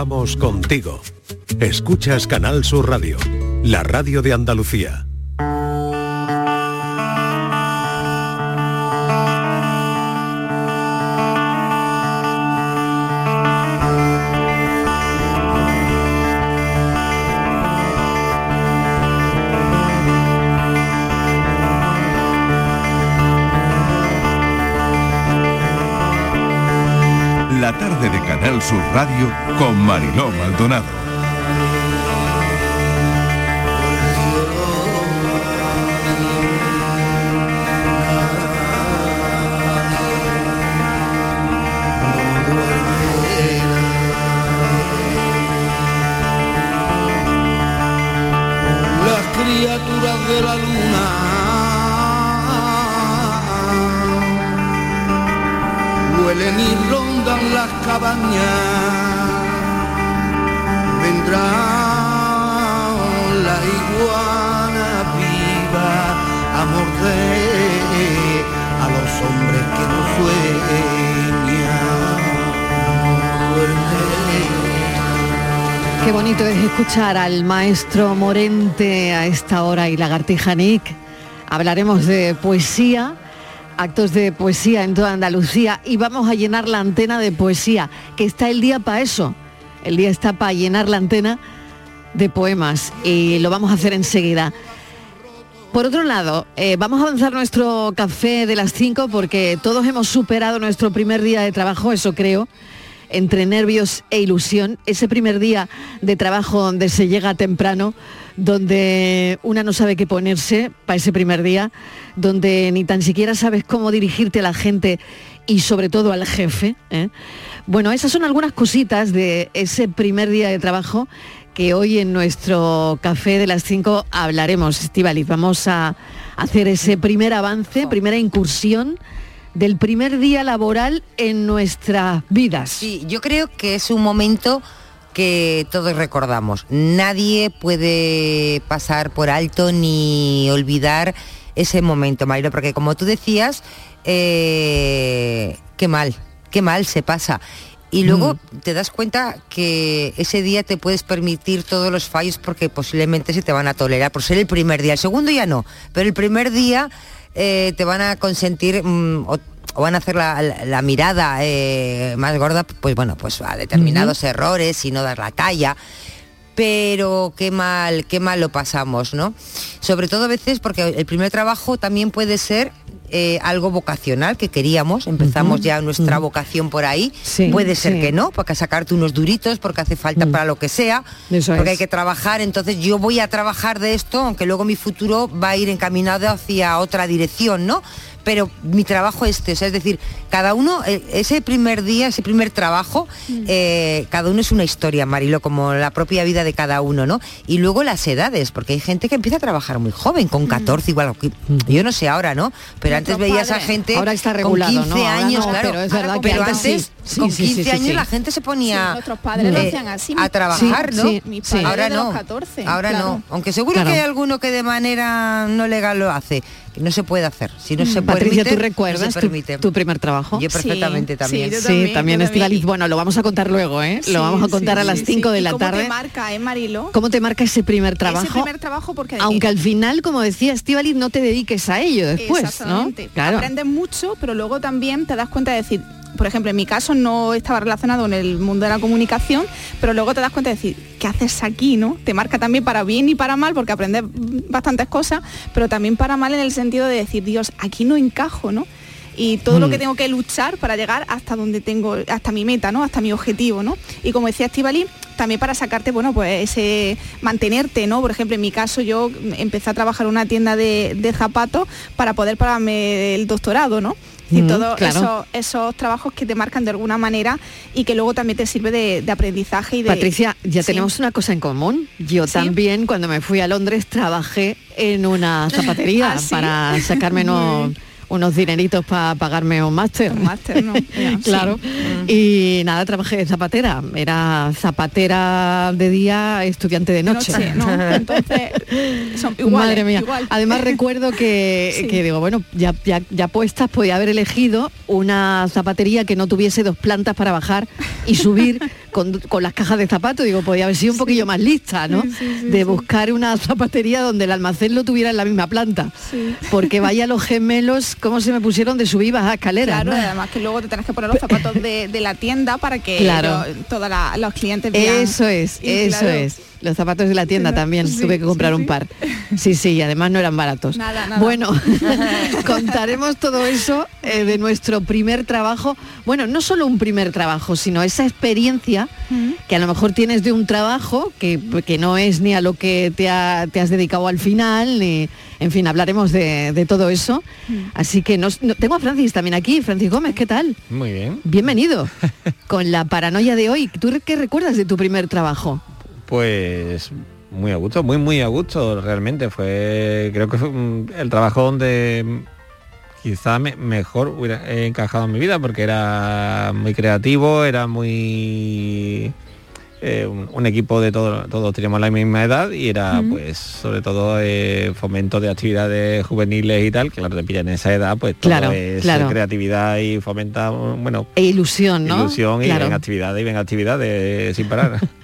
Vamos contigo. Escuchas Canal Sur Radio, la radio de Andalucía. Canal Radio con Mariló Maldonado. las criaturas de la luna huelen y rondan las cabañas vendrá la iguana viva a morder a los hombres que no sueñan Qué bonito es escuchar al maestro Morente a esta hora y Lagartija Nick. Hablaremos de poesía, actos de poesía en toda Andalucía y vamos a llenar la antena de poesía, que está el día para eso. El día está para llenar la antena de poemas y lo vamos a hacer enseguida. Por otro lado, eh, vamos a avanzar nuestro café de las 5 porque todos hemos superado nuestro primer día de trabajo, eso creo, entre nervios e ilusión. Ese primer día de trabajo donde se llega temprano, donde una no sabe qué ponerse para ese primer día, donde ni tan siquiera sabes cómo dirigirte a la gente y sobre todo al jefe. ¿eh? Bueno, esas son algunas cositas de ese primer día de trabajo que hoy en nuestro café de las 5 hablaremos, Estivalis. Vamos a hacer ese primer avance, primera incursión del primer día laboral en nuestras vidas. Sí, yo creo que es un momento que todos recordamos. Nadie puede pasar por alto ni olvidar ese momento, Marilo, porque como tú decías, eh, qué mal, qué mal se pasa. Y luego Mm. te das cuenta que ese día te puedes permitir todos los fallos porque posiblemente se te van a tolerar por ser el primer día. El segundo ya no, pero el primer día eh, te van a consentir mm, o, o van a hacer la, la- la mirada eh, más gorda, pues bueno, pues a determinados errores y no dar la talla pero qué mal, qué mal lo pasamos, ¿no? Sobre todo a veces porque el primer trabajo también puede ser eh, algo vocacional que queríamos, empezamos ya nuestra vocación por ahí, Sí, puede ser sí. que no, porque sacarte unos duritos, porque hace falta para lo que sea, Eso porque es. hay que trabajar, entonces yo voy a trabajar de esto, aunque luego mi futuro va a ir encaminado hacia otra dirección, ¿no? Pero mi trabajo es este, o sea, es decir, cada uno, eh, ese primer día, ese primer trabajo, eh, cada uno es una historia, Marilo, como la propia vida de cada uno, ¿no? Y luego las edades, porque hay gente que empieza a trabajar muy joven, con 14 igual, que- yo no sé ahora, ¿no? Pero antes veías a gente Ahora está con regulado, 15 ¿no? Ahora años, no, claro, pero es verdad que pero antes sí. Sí, con sí, sí, 15 sí, años sí. la gente se ponía Sí, nuestros padres lo hacían así, a trabajar, Sí, ¿no? Ahora de los no. 14, Ahora claro. no. Aunque seguro Claro. que hay alguno que de manera no legal lo hace. Que no se puede hacer. Si no se Mm. Patricia, permite, ¿tú no recuerdas se tu, permite. tu primer trabajo? Yo perfectamente Sí, también. sí, yo Sí, también, Estivaliz. Bueno, lo vamos a contar luego, ¿eh? Sí, lo vamos a contar sí, a las sí, 5 sí. de ¿Y la cómo tarde. te marca, eh, Marilo? ¿Cómo te marca ese primer trabajo? Ese primer trabajo porque... Aunque al final, como decía Estivaliz, no te dediques a ello después, ¿no? Exactamente. Claro. Aprendes mucho, pero luego también te das cuenta de decir, por ejemplo, en mi caso no estaba relacionado en el mundo de la comunicación, pero luego te das cuenta de decir, ¿qué haces aquí, no? Te marca también para bien y para mal, porque aprendes bastantes cosas, pero también para mal en el sentido de decir, Dios, aquí no encajo, ¿no? y todo lo Mm. que tengo que luchar para llegar hasta donde tengo, hasta mi meta, ¿no? Hasta mi objetivo, ¿no? Y como decía Estivali, también para sacarte, bueno, pues ese mantenerte, ¿no? Por ejemplo, en mi caso yo empecé a trabajar en una tienda de, de zapatos para poder pagarme el doctorado, ¿no? Y Mm, todos claro. esos, esos trabajos que te marcan de alguna manera y que luego también te sirve de, de aprendizaje y de. Patricia, ya Sí. tenemos una cosa en común. Yo Sí. también cuando me fui a Londres trabajé en una zapatería ¿Ah, sí? para sacarme Muy unos, dineritos para pagarme un máster. Un máster, ¿no? Claro. sí. Y nada, trabajé de zapatera. Era zapatera de día, estudiante de noche. Noche, ¿no? Entonces, son iguales, Madre mía. igual. Además recuerdo que, Sí. que digo, bueno, ya, ya, ya puestas podía haber elegido una zapatería que no tuviese dos plantas para bajar y subir con, con las cajas de zapatos, digo, podía haber sido un poquillo más lista, ¿no? De buscar una zapatería donde el almacén lo tuviera en la misma planta. Porque vaya los gemelos, cómo se me pusieron de subir y bajar escaleras. Claro, ¿no? además que luego te tenés que poner los zapatos de, de la tienda para que Claro. todos los clientes vean. Eso es, Y eso claro, es. Los zapatos de la tienda también, Sí, tuve que comprar sí, un par. Sí, sí, y además no eran baratos. Nada, nada. Bueno, contaremos todo eso eh, de nuestro primer trabajo. Bueno, no solo un primer trabajo, sino esa experiencia que a lo mejor tienes de un trabajo que, que no es ni a lo que te, ha- te has dedicado al final, ni, en fin, hablaremos de, de todo eso. Así que nos- no- tengo a Francis también aquí. Francis Gómez, ¿qué tal? Muy bien. Bienvenido. Con la paranoia de hoy, ¿tú qué recuerdas de tu primer trabajo? Pues muy a gusto, muy muy a gusto realmente. Fue, creo que fue el trabajo donde quizá me- mejor hubiera encajado en mi vida porque era muy creativo, era muy eh, un, un equipo de todos, todos teníamos la misma edad y era pues sobre todo eh, fomento de actividades juveniles y tal, claro, te pillan en esa edad, pues todo Claro, es claro. creatividad y fomenta, bueno, E ilusión, ¿no? ilusión y ven actividades y ven actividades sin parar.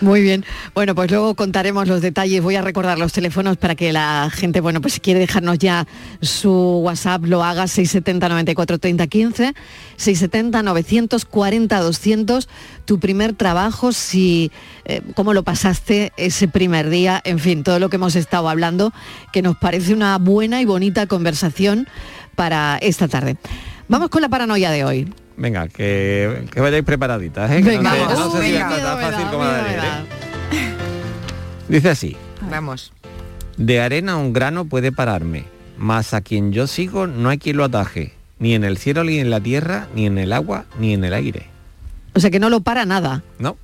Muy bien. Bueno, pues luego contaremos los detalles. Voy a recordar los teléfonos para que la gente, bueno, pues si quiere dejarnos ya su WhatsApp, lo haga 670 94 30 15, 670 940 200, tu primer trabajo, si eh, cómo lo pasaste ese primer día, en fin, todo lo que hemos estado hablando, que nos parece una buena y bonita conversación para esta tarde. Vamos con la paranoia de hoy. Venga, que, que vayáis preparaditas, ¿eh? Que no sé, no si fácil como la. ¿eh? Dice así, Vamos. de arena un grano puede pararme, mas a quien yo sigo no hay quien lo ataje, ni en el cielo, ni en la tierra, ni en el agua, ni en el aire. O sea que no lo para nada. No,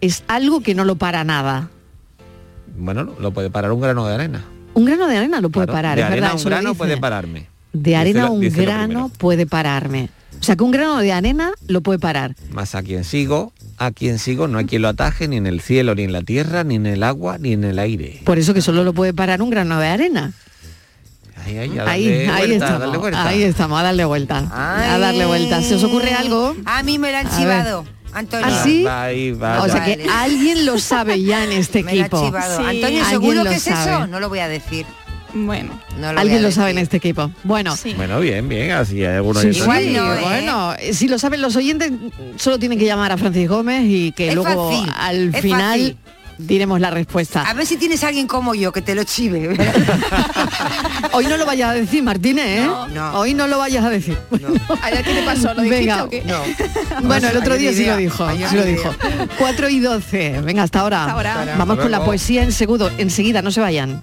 Es algo que no lo para nada. bueno, lo puede parar un grano de arena. Un grano de arena lo puede Claro, parar, de arena verdad. un eso grano puede pararme. De arena un grano puede pararme. O sea que un grano de arena lo puede parar. Mas a quien sigo, a quien sigo no hay quien lo ataje, ni en el cielo, ni en la tierra, ni en el agua, ni en el aire. Por eso que solo lo puede parar un grano de arena. Ahí, ahí, a Ahí, darle ahí vuelta, a estamos. darle vuelta. Ahí estamos, a darle vuelta. A Ay. darle vuelta. ¿Se os ocurre algo? A mí me lo han chivado. Antonio. ¿Ah, sí? Va ahí, va, O sea que Vale. alguien lo sabe ya en este Me lo ha equipo. chivado. Sí. Antonio, ¿seguro que es sabe. eso? No lo voy a decir. Bueno, No lo Alguien lo sabe en este equipo. Bueno, sí. Bueno, bien, bien, así hay algunos Sí, oyentes. Igual sí, no, ¿eh? bueno, si lo saben los oyentes, solo tienen que llamar a Francis Gómez y que Es luego fácil, al final fácil. diremos la respuesta. A ver si tienes a alguien como yo que te lo chive. Hoy no lo vayas a decir, Martínez, ¿eh? No, no. Hoy no lo vayas a decir. ¿Ayer qué te pasó? ¿Lo dijiste Venga. o qué? No. Bueno, el otro día sí lo dijo, sí lo dijo. idea. 4 y 12. Venga, hasta ahora. Hasta ahora. Hasta Vamos con la poesía en segundo, enseguida, no se vayan.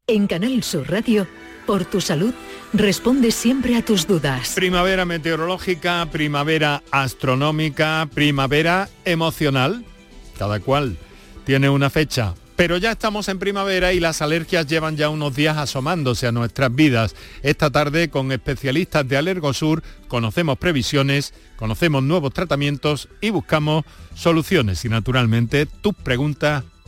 En Canal Sur Radio, por tu salud, responde siempre a tus dudas. Primavera meteorológica, primavera astronómica, primavera emocional. Cada cual tiene una fecha. Pero ya estamos en primavera y las alergias llevan ya unos días asomándose a nuestras vidas. Esta tarde con especialistas de Alergosur conocemos previsiones, conocemos nuevos tratamientos y buscamos soluciones y naturalmente tus preguntas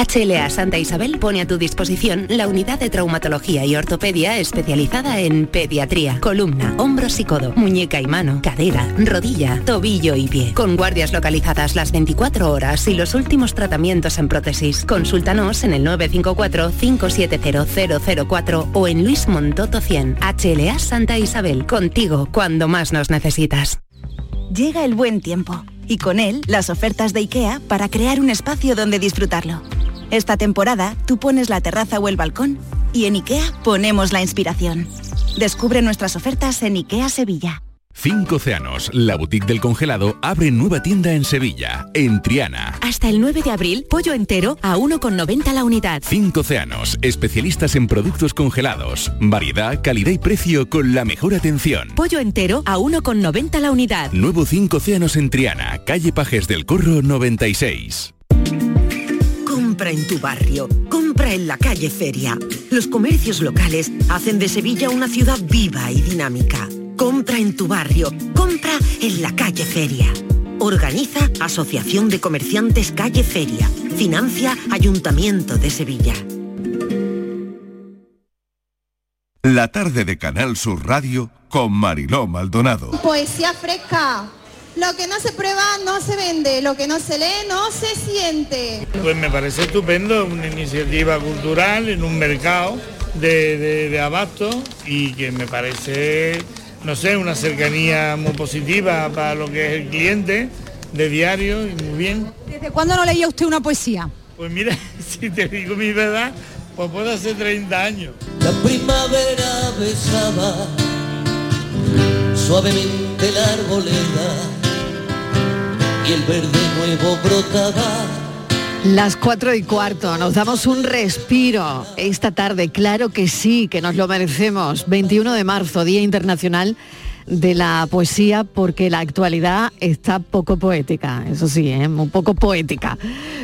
HLA Santa Isabel pone a tu disposición la unidad de traumatología y ortopedia especializada en pediatría, columna, hombros y codo, muñeca y mano, cadera, rodilla, tobillo y pie. Con guardias localizadas las 24 horas y los últimos tratamientos en prótesis. Consúltanos en el 954-570004 o en Luis Montoto 100. HLA Santa Isabel, contigo cuando más nos necesitas. Llega el buen tiempo y con él las ofertas de IKEA para crear un espacio donde disfrutarlo. Esta temporada tú pones la terraza o el balcón y en IKEA ponemos la inspiración. Descubre nuestras ofertas en IKEA Sevilla. Cinco Océanos, la boutique del congelado, abre nueva tienda en Sevilla, en Triana. Hasta el 9 de abril, pollo entero a 1,90 la unidad. Cinco Océanos, especialistas en productos congelados. Variedad, calidad y precio con la mejor atención. Pollo entero a 1,90 la unidad. Nuevo Cinco Océanos en Triana, calle Pajes del Corro 96. Compra en tu barrio, compra en la calle Feria. Los comercios locales hacen de Sevilla una ciudad viva y dinámica. Compra en tu barrio, compra en la calle Feria. Organiza Asociación de Comerciantes Calle Feria. Financia Ayuntamiento de Sevilla. La tarde de Canal Sur Radio con Mariló Maldonado. Poesía fresca. Lo que no se prueba no se vende, lo que no se lee no se siente. Pues me parece estupendo, una iniciativa cultural en un mercado de, de, de abasto y que me parece, no sé, una cercanía muy positiva para lo que es el cliente de diario y muy bien. ¿Desde cuándo no leía usted una poesía? Pues mira, si te digo mi verdad, pues puede hacer 30 años. La primavera besaba suavemente la arboleda el verde nuevo. Las cuatro y cuarto, nos damos un respiro esta tarde, claro que sí, que nos lo merecemos. 21 de marzo, Día Internacional de la Poesía, porque la actualidad está poco poética, eso sí, ¿eh? un poco poética.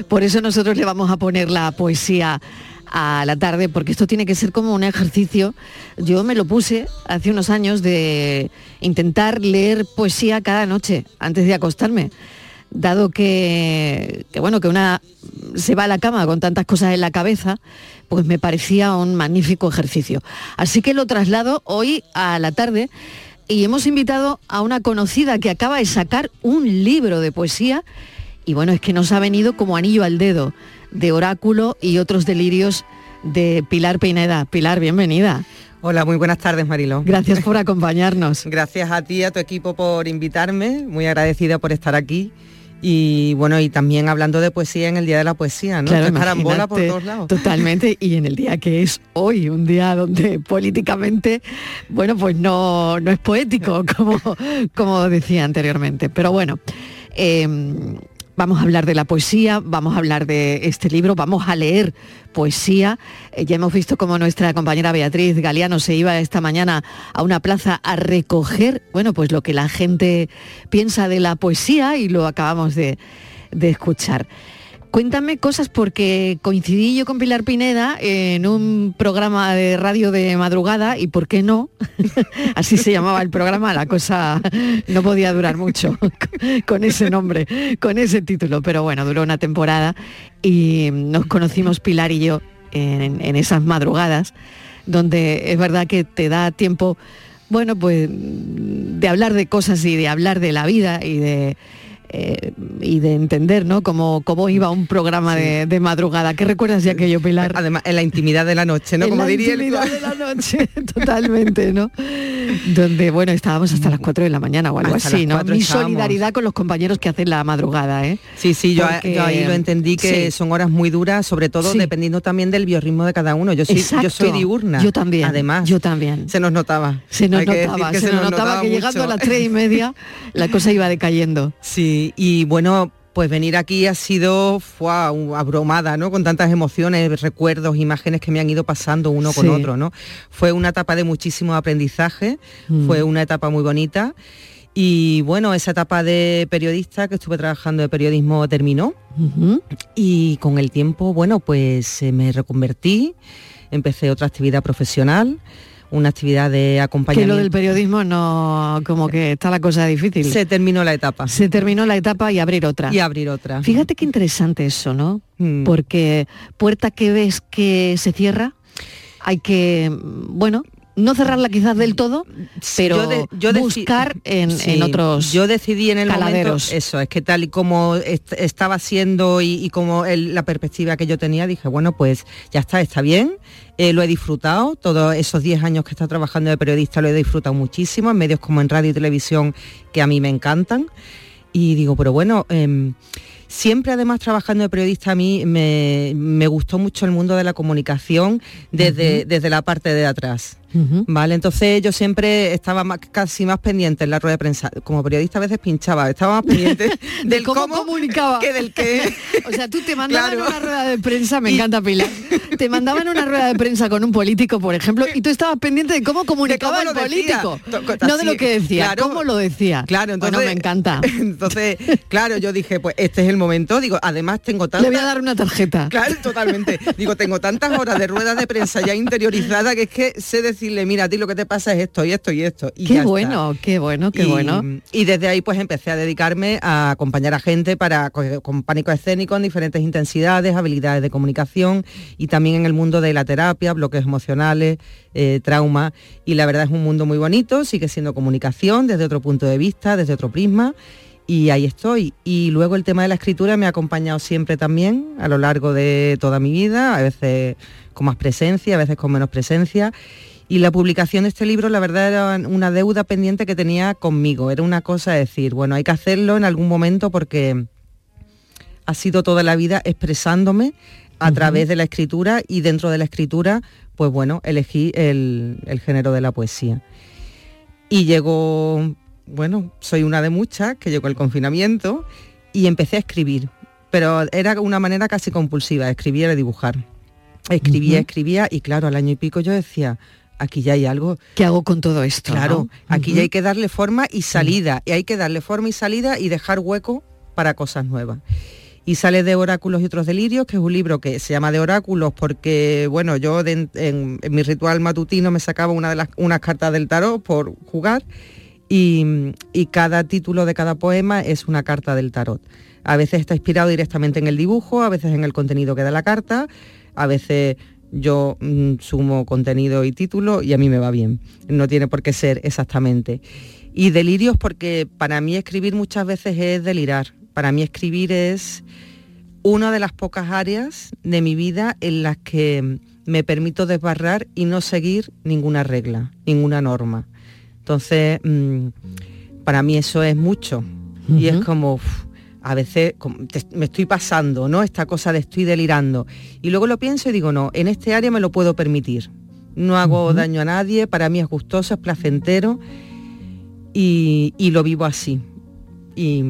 Por eso nosotros le vamos a poner la poesía a la tarde, porque esto tiene que ser como un ejercicio. Yo me lo puse hace unos años de intentar leer poesía cada noche antes de acostarme dado que, que, bueno que una se va a la cama con tantas cosas en la cabeza, pues me parecía un magnífico ejercicio. Así que lo traslado hoy a la tarde y hemos invitado a una conocida que acaba de sacar un libro de poesía y bueno, es que nos ha venido como anillo al dedo de Oráculo y otros delirios de Pilar Pineda. Pilar, bienvenida. Hola, muy buenas tardes, Marilo. Gracias por acompañarnos. Gracias a ti y a tu equipo por invitarme, muy agradecida por estar aquí y bueno, y también hablando de poesía en el Día de la Poesía, ¿no? Claro, carambola por todos lados. Totalmente, y en el día que es hoy, un día donde políticamente, bueno, pues no, no es poético, como, como decía anteriormente. Pero bueno, eh, vamos a hablar de la poesía, vamos a hablar de este libro, vamos a leer poesía. Eh, ya hemos visto cómo nuestra compañera Beatriz Galeano se iba esta mañana a una plaza a recoger, bueno, pues lo que la gente piensa de la poesía y lo acabamos de, de escuchar. Cuéntame cosas porque coincidí yo con Pilar Pineda en un programa de radio de madrugada y por qué no, así se llamaba el programa, la cosa no podía durar mucho con ese nombre, con ese título, pero bueno, duró una temporada y nos conocimos Pilar y yo en, esas madrugadas, donde es verdad que te da tiempo, bueno, pues de hablar de cosas y de hablar de la vida y de eh, y de entender, ¿no? Cómo, cómo iba un programa de, de madrugada. ¿Qué recuerdas de aquello, Pilar? Además, en la intimidad de la noche, ¿no? En Como la diría el- intimidad de la noche, totalmente, ¿no? Donde, bueno, estábamos hasta las 4 de la mañana o algo Hasta así, ¿no? Mi estábamos. solidaridad con los compañeros que hacen la madrugada, ¿eh? Sí, sí, yo, Porque- yo ahí lo entendí que Sí. son horas muy duras, sobre todo Sí. dependiendo también del biorritmo de cada uno. Yo soy, yo Exacto. soy diurna. Yo también. Además. Yo también. Se nos notaba. Se nos Hay notaba, que se, nos notaba, que llegando a las tres y media la cosa iba decayendo. Sí, y bueno, pues venir aquí ha sido fue abrumada, ¿no? Con tantas emociones, recuerdos, imágenes que me han ido pasando uno con Sí. otro, ¿no? Fue una etapa de muchísimo aprendizaje, Mm. fue una etapa muy bonita. Y bueno, esa etapa de periodista que estuve trabajando de periodismo terminó. Y con el tiempo, bueno, pues eh, me reconvertí, empecé otra actividad profesional, una actividad de Que acompañamiento. lo del periodismo no, como que está la cosa difícil. Se terminó la etapa. Se terminó la etapa y abrir otra. Y abrir otra. Fíjate qué interesante eso, ¿no? Mm. Porque puerta que ves que se cierra, hay que, bueno, no cerrarla quizás del todo, pero Yo de- yo buscar en, Sí, en otros yo decidí en el caladeros. momento eso es que tal y como est- estaba siendo y, y como el- la perspectiva que yo tenía dije bueno pues ya está está bien eh, lo he disfrutado todos esos 10 años que he estado trabajando de periodista lo he disfrutado muchísimo en medios como en radio y televisión que a mí me encantan y digo pero bueno em, Siempre además trabajando de periodista a mí me, me gustó mucho el mundo de la comunicación desde, desde la parte de atrás. Vale, entonces yo siempre estaba más- casi más pendiente en la rueda de prensa. Como periodista a veces pinchaba, estaba más pendiente del cómo cómo, comunicaba que del que. O sea, tú te mandaban Claro. una rueda de prensa, me encanta Pilar, te mandaban una rueda de prensa con un político, por ejemplo, y tú estabas pendiente de cómo comunicaba cómo el decía. político, no de lo que decía, claro. cómo lo decía. Claro, entonces Bueno, me encanta. Entonces, claro, yo dije, pues este es el momento. Digo, además tengo Le tantas. voy a dar una tarjeta. Claro, totalmente. Digo, tengo tantas horas de ruedas de prensa ya interiorizadas que es que sé decirle, mira, a ti lo que te pasa es esto y esto y esto. Y Qué está. bueno, qué bueno, qué y, bueno. Y desde ahí pues empecé a dedicarme a acompañar a gente para co- con pánico escénico en diferentes intensidades, habilidades de comunicación y también en el mundo de la terapia, bloques emocionales, eh, trauma. Y la verdad es un mundo muy bonito, sigue siendo comunicación desde otro punto de vista, desde otro prisma. Y ahí estoy. Y luego el tema de la escritura me ha acompañado siempre también a lo largo de toda mi vida, a veces con más presencia, a veces con menos presencia. Y la publicación de este libro, la verdad, era una deuda pendiente que tenía conmigo. Era una cosa de decir, bueno, hay que hacerlo en algún momento porque ha sido toda la vida expresándome a través de la escritura y dentro de la escritura, pues bueno, elegí el, el género de la poesía. Y llegó, bueno, soy una de muchas, que llegó el confinamiento y empecé a escribir, pero era una manera casi compulsiva, escribir y dibujar. Escribía, escribía y claro, al año y pico yo decía, aquí ya hay algo. ¿Qué hago con todo esto? Claro, no? aquí ya hay que darle forma y salida, y hay que darle forma y salida y dejar hueco para cosas nuevas. Y sale de Oráculos y otros delirios, que es un libro que se llama de Oráculos porque, bueno, yo de- en, en mi ritual matutino me sacaba una de las, unas cartas del tarot por jugar y, cada título de cada poema es una carta del tarot. A veces está inspirado directamente en el dibujo, a veces en el contenido que da la carta, a veces yo mm, sumo contenido y título y a mí me va bien. No tiene por qué ser exactamente. Y delirios porque para mí escribir muchas veces es delirar. Para mí escribir es una de las pocas áreas de mi vida en las que me permito desbarrar y no seguir ninguna regla, ninguna norma. Entonces, mm, para mí eso es mucho. Y es como, uf, a veces como, te- me estoy pasando, ¿no? Esta cosa de estoy delirando. Y luego lo pienso y digo, no, en este área me lo puedo permitir. No hago daño a nadie, para mí es gustoso, es placentero y, y lo vivo así. Y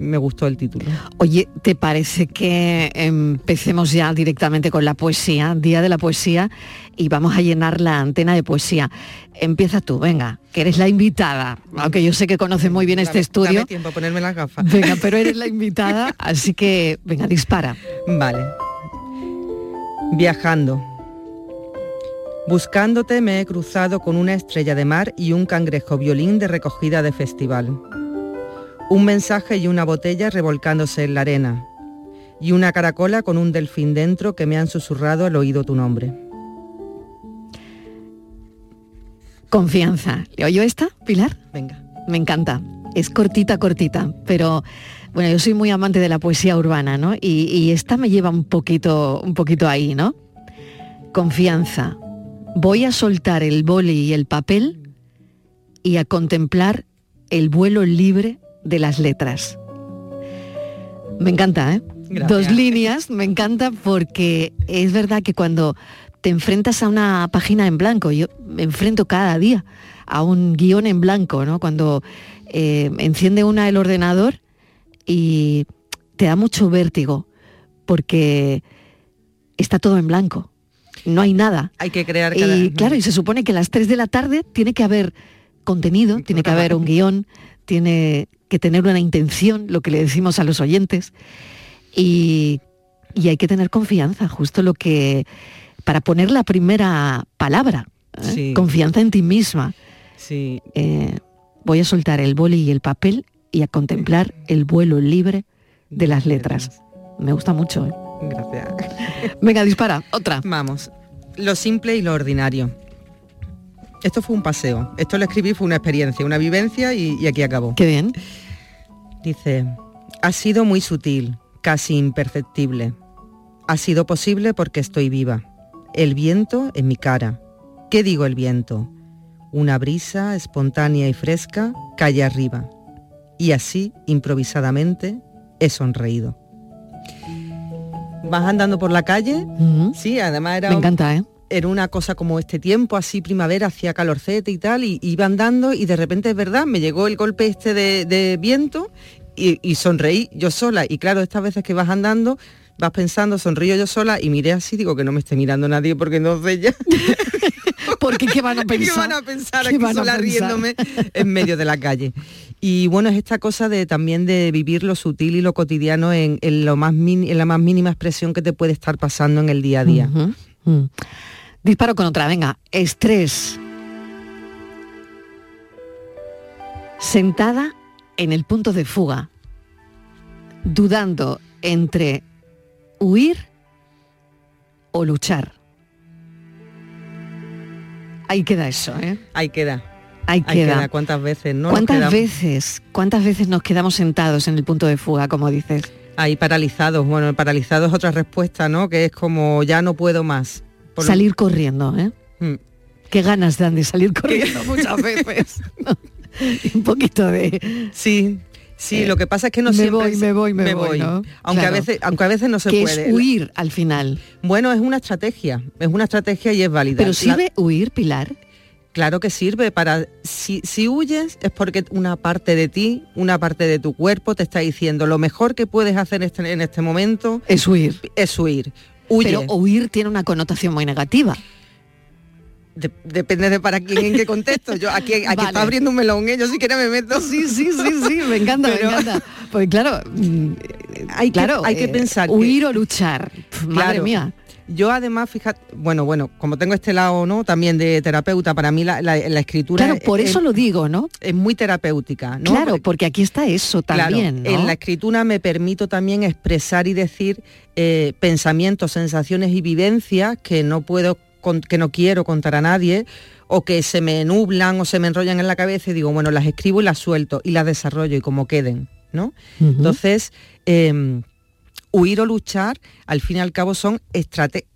me gustó el título. Oye, ¿te parece que empecemos ya directamente con la poesía, Día de la Poesía, y vamos a llenar la antena de poesía? Empieza tú, venga, que eres la invitada, aunque yo sé que conoces muy bien este estudio. Dame tiempo a ponerme las gafas. Venga, pero eres la invitada, así que venga, dispara. Vale. Viajando. Buscándote me he cruzado con una estrella de mar y un cangrejo violín de recogida de festival. Un mensaje y una botella revolcándose en la arena. Y una caracola con un delfín dentro que me han susurrado al oído tu nombre. Confianza. ¿Le oyo esta, Pilar? Venga. Me encanta. Es cortita, cortita, pero Bueno, yo soy muy amante de la poesía urbana, ¿no? Y, y esta me lleva un poquito, un poquito ahí, ¿no? Confianza. Voy a soltar el boli y el papel y a contemplar el vuelo libre de las letras. Me encanta, ¿eh? Gracias. Dos líneas, me encanta porque es verdad que cuando te enfrentas a una página en blanco, yo me enfrento cada día a un guion en blanco, ¿no? Cuando eh, enciende una el ordenador y te da mucho vértigo porque está todo en blanco, no hay nada. Hay que crear cada... Y claro, y se supone que a las 3 de la tarde tiene que haber contenido, tiene que haber un guion, tiene que tener una intención, lo que le decimos a los oyentes, y, y hay que tener confianza, justo lo que, para poner la primera palabra, ¿eh? Sí. confianza en ti misma. Sí. Eh, voy a soltar el boli y el papel y a contemplar el vuelo libre de las letras. Me gusta mucho. ¿eh? Gracias. Venga, dispara, otra. Vamos. Lo simple y lo ordinario. Esto fue un paseo. Esto lo escribí, fue una experiencia, una vivencia y, y aquí acabó. Qué bien. Dice, ha sido muy sutil, casi imperceptible. Ha sido posible porque estoy viva. El viento en mi cara. ¿Qué digo el viento? Una brisa espontánea y fresca calle arriba. Y así, improvisadamente, he sonreído. Vas andando por la calle, sí, además era... Me encanta, ¿eh? Era una cosa como este tiempo, así primavera, hacía calorcete y tal, y iba andando y de repente es verdad, me llegó el golpe este de, de viento y, y sonreí yo sola. Y claro, estas veces que vas andando, vas pensando, sonrío yo sola y miré así, digo que no me esté mirando nadie porque no sé ya. Porque ¿qué van a ¿Qué pensar? van a pensar ¿Qué aquí van a sola pensar? riéndome en medio de la calle? Y bueno, es esta cosa de también de vivir lo sutil y lo cotidiano en, en lo más min- en la más mínima expresión que te puede estar pasando en el día a día. Mm. Disparo con otra, venga. Estrés. Sentada en el punto de fuga, dudando entre huir o luchar. Ahí queda eso, ¿eh? Ahí queda. Ahí Ahí queda. ¿Cuántas veces no? Nos ¿Cuántas quedamos veces, cuántas veces nos quedamos sentados en el punto de fuga, como dices? Ahí paralizados. Bueno, paralizado es otra respuesta, ¿no? Que es como ya no puedo más. Por- Salir corriendo, ¿eh? Mm. Qué ganas dan de salir corriendo muchas veces. Un poquito de... Sí, sí, Eh, lo que pasa es que no me siempre voy, me voy, me voy, ¿no? Aunque, Claro. a veces, aunque a veces no se que puede. es huir al final. Bueno, es una estrategia, es una estrategia y es válida. Pero La- sirve huir, Pilar. Claro que sirve para si, si huyes es porque una parte de ti, una parte de tu cuerpo te está diciendo lo mejor que puedes hacer este- en este momento es huir. Es huir. Huye. Pero huir tiene una connotación muy negativa. De- depende de para quién, en qué contexto. Yo aquí, aquí Vale. está abriendo un melón, ¿eh? yo si quieres me meto. Sí, sí, sí, sí, me encanta, Pero- me encanta. Pues claro, Hay que- claro, hay que eh, pensar que- Huir o luchar. Madre Claro. mía. Yo además, fíjate, bueno, bueno, como tengo este lado, ¿no? También de terapeuta, para mí la, la- la escritura Claro, por es, eso lo digo, ¿no? es muy terapéutica, ¿no? Claro, porque aquí está eso Claro, también, ¿no? en la escritura me permito también expresar y decir eh, pensamientos, sensaciones y vivencias que no puedo, que no quiero contar a nadie o que se me nublan o se me enrollan en la cabeza y digo, bueno, las escribo y las suelto y las desarrollo y como queden, ¿no? Entonces, eh, huir o luchar, al fin y al cabo son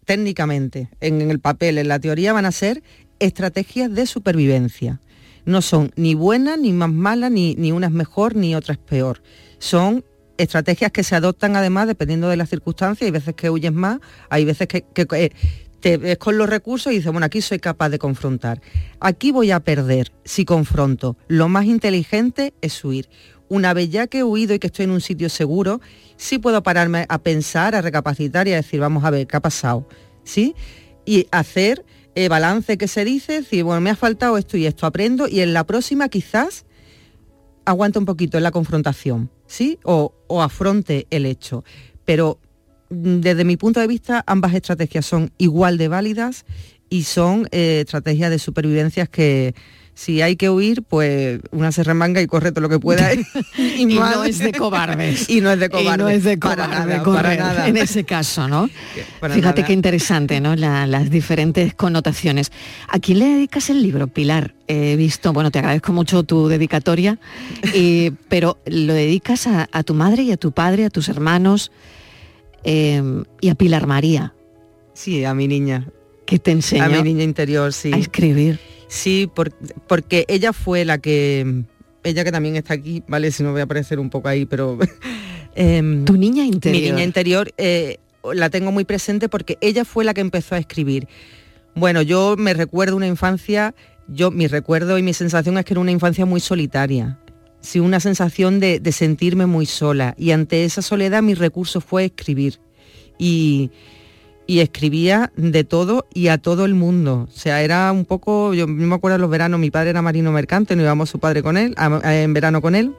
técnicamente, en, el papel, en la teoría van a ser estrategias de supervivencia. No son ni buenas, ni más malas, ni, ni una es mejor, ni otra es peor. Son estrategias que se adoptan además dependiendo de las circunstancias. Hay veces que huyes más, hay veces que, que, eh, te ves con los recursos y dices, bueno, aquí soy capaz de confrontar. Aquí voy a perder si confronto. Lo más inteligente es huir. Una vez ya que he huido y que estoy en un sitio seguro, sí puedo pararme a pensar, a recapacitar y a decir, vamos a ver, ¿qué ha pasado? ¿Sí? Y hacer balance que se dice, decir, bueno, me ha faltado esto y esto, aprendo y en la próxima quizás aguante un poquito en la confrontación, ¿sí? O, o afronte el hecho. Pero mm, desde mi punto de vista, ambas estrategias son igual de válidas y son eh, estrategias de supervivencias que, si hay que huir, pues una se remanga y corre todo lo que pueda. y, no es de cobardes. y no es de cobardes. Y no es de cobarde para nada, correr, para nada. en ese caso, ¿no? Para Fíjate nada. qué interesante, ¿no? La- las diferentes connotaciones. ¿A quién le dedicas el libro, Pilar? He visto, bueno, te agradezco mucho tu dedicatoria, eh, pero lo dedicas a, a tu madre y a tu padre, a tus hermanos eh, y a Pilar María. Sí, a mi niña. Que te enseñó A mi niña interior, sí. a escribir. Sí, por- porque ella fue la que, ella que también está aquí, vale, si no voy a aparecer un poco ahí, pero... em, Tu niña interior. Mi niña interior eh, la tengo muy presente porque ella fue la que empezó a escribir. Bueno, yo me recuerdo una infancia, yo mi recuerdo y mi sensación es que era una infancia muy solitaria. Sí, una sensación de, de sentirme muy sola. Y ante esa soledad mi recurso fue escribir. Y, y escribía de todo y a todo el mundo. O sea, era un poco, yo me acuerdo de los veranos, mi padre era marino mercante, nos íbamos su padre con él, en verano con él.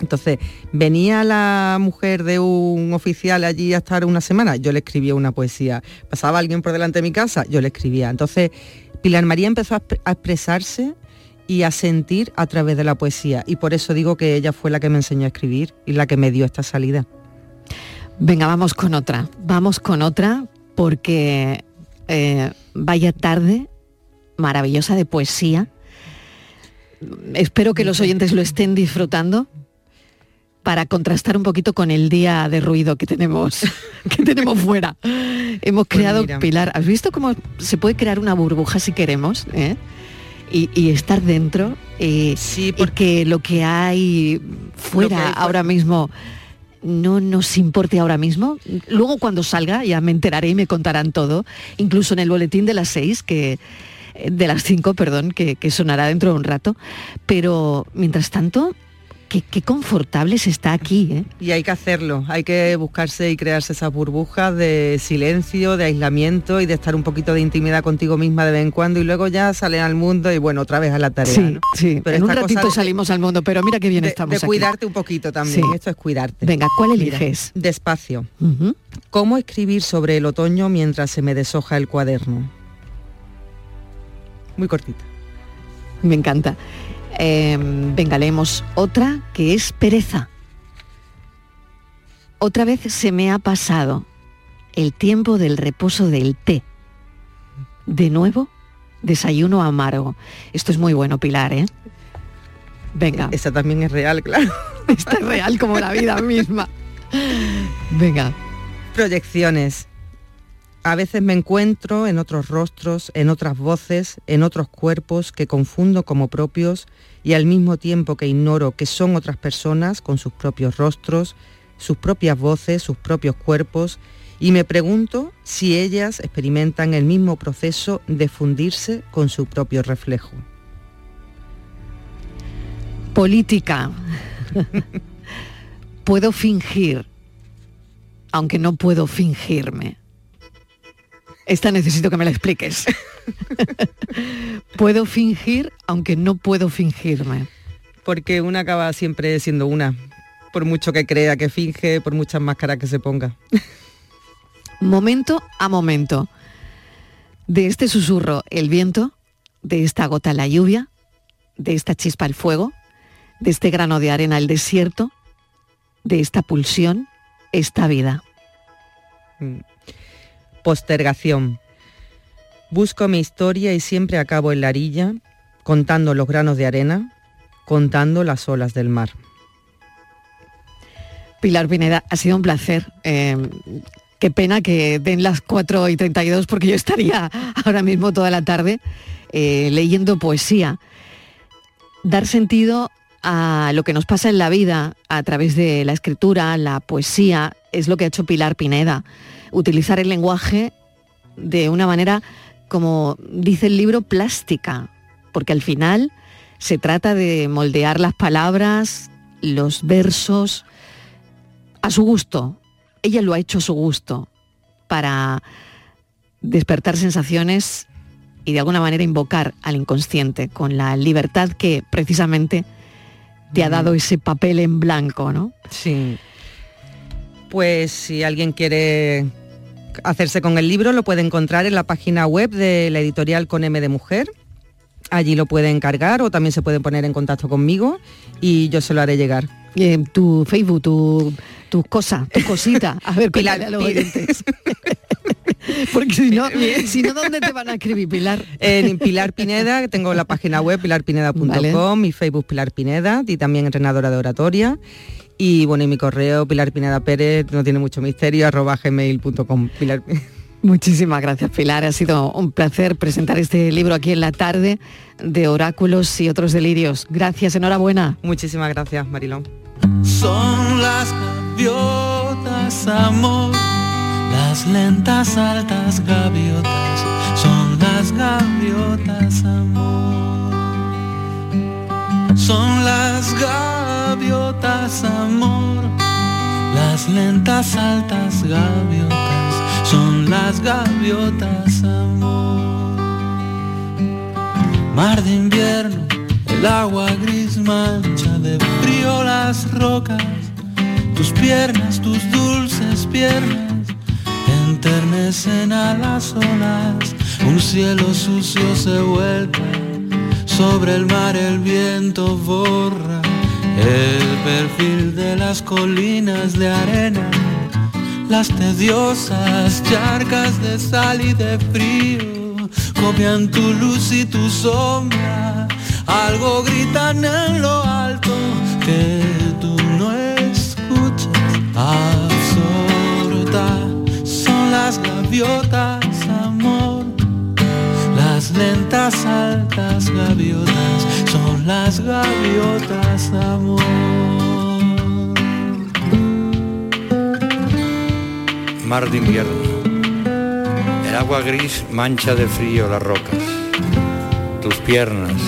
Entonces, venía la mujer de un oficial allí a estar una semana, yo le escribía una poesía. Pasaba alguien por delante de mi casa, yo le escribía. Entonces, Pilar María empezó a, a expresarse y a sentir a través de la poesía. Y por eso digo que ella fue la que me enseñó a escribir y la que me dio esta salida. Venga, vamos con otra. Vamos con otra porque eh, vaya tarde maravillosa de poesía. Espero que los oyentes lo estén disfrutando para contrastar un poquito con el día de ruido que tenemos que tenemos fuera. Hemos Pues creado, mira. Pilar, ¿has visto cómo se puede crear una burbuja si queremos? eh? Y, y estar dentro eh, y que lo que hay fuera Lo que hay fuera. ahora mismo no nos importe ahora mismo. Luego cuando salga ya me enteraré y me contarán todo, incluso en el boletín de las seis, que eh, de las cinco, perdón, que, que sonará dentro de un rato. Pero mientras tanto, qué, qué confortable se está aquí, ¿eh? Y hay que hacerlo, hay que buscarse y crearse esas burbujas de silencio, de aislamiento y de estar un poquito de intimidad contigo misma de vez en cuando y luego ya salen al mundo y bueno, otra vez a la tarea. Sí, ¿no? sí. Pero en un ratito de- salimos al mundo, pero mira qué bien de, estamos de aquí. cuidarte un poquito también, Sí. esto es cuidarte. Venga, ¿cuál Mira, eliges? despacio. Ujú. ¿Cómo escribir sobre el otoño mientras se me deshoja el cuaderno? Muy cortita. Me encanta. Eh, venga, leemos otra que es pereza. Otra vez se me ha pasado el tiempo del reposo del té. De nuevo, desayuno amargo. Esto es muy bueno, Pilar, ¿eh? Venga. Esa también es real, claro. Esta es real como la vida misma. Venga. Proyecciones. A veces me encuentro en otros rostros, en otras voces, en otros cuerpos que confundo como propios y al mismo tiempo que ignoro que son otras personas con sus propios rostros, sus propias voces, sus propios cuerpos y me pregunto si ellas experimentan el mismo proceso de fundirse con su propio reflejo. Política. puedo fingir, aunque no puedo fingirme. Esta necesito que me la expliques. puedo fingir, aunque no puedo fingirme. Porque una acaba siempre siendo una, por mucho que crea que finge, por muchas máscaras que se ponga. Momento a momento. De este susurro el viento, de esta gota la lluvia, de esta chispa el fuego, de este grano de arena el desierto, de esta pulsión esta vida. Mm. Postergación. Busco mi historia y siempre acabo en la orilla, contando los granos de arena, contando las olas del mar. Pilar Pineda, ha sido un placer. Eh, qué pena que den las 4 y 32 porque yo estaría ahora mismo toda la tarde eh, leyendo poesía. Dar sentido a lo que nos pasa en la vida a través de la escritura, la poesía, es lo que ha hecho Pilar Pineda. Utilizar el lenguaje de una manera, como dice el libro, plástica, porque al final se trata de moldear las palabras, los versos, a su gusto. Ella lo ha hecho a su gusto para despertar sensaciones y de alguna manera invocar al inconsciente con la libertad que precisamente te ha dado ese papel en blanco, ¿no? Sí. Pues si alguien quiere hacerse con el libro, lo puede encontrar en la página web de la editorial con M de Mujer, allí lo pueden cargar o también se pueden poner en contacto conmigo y yo se lo haré llegar. Eh, tu Facebook, tu, tus cosas, tu cosita. A ver, Pilar, a los oyentes. Porque si no, si no, ¿dónde te van a escribir, Pilar? En Pilar Pineda, tengo la página web pilarpineda.com, Vale. mi Facebook Pilar Pineda y también entrenadora de oratoria. Y bueno, y mi correo Pilar Pineda Pérez, no tiene mucho misterio, arroba gmail.com. Pilar... Muchísimas gracias, Pilar. Ha sido un placer presentar este libro aquí en la tarde de oráculos y otros delirios. Gracias, enhorabuena. Muchísimas gracias, Marilón. Son las gaviotas, amor, las lentas altas gaviotas, son las gaviotas, amor. Son las gaviotas, amor, las lentas altas gaviotas, son las gaviotas, amor. Mar de invierno, el agua gris mancha de frío las rocas, tus piernas, tus dulces piernas, enternecen a las olas, un cielo sucio se vuelca, sobre el mar el viento borra el perfil de las colinas de arena, las tediosas charcas de sal y de frío copian tu luz y tu sombra. Algo gritan en lo alto que tú no escuchas. Absorta son las gaviotas, lentas altas gaviotas son las gaviotas, amor. Mar de invierno. El agua gris mancha de frío las rocas. Tus piernas,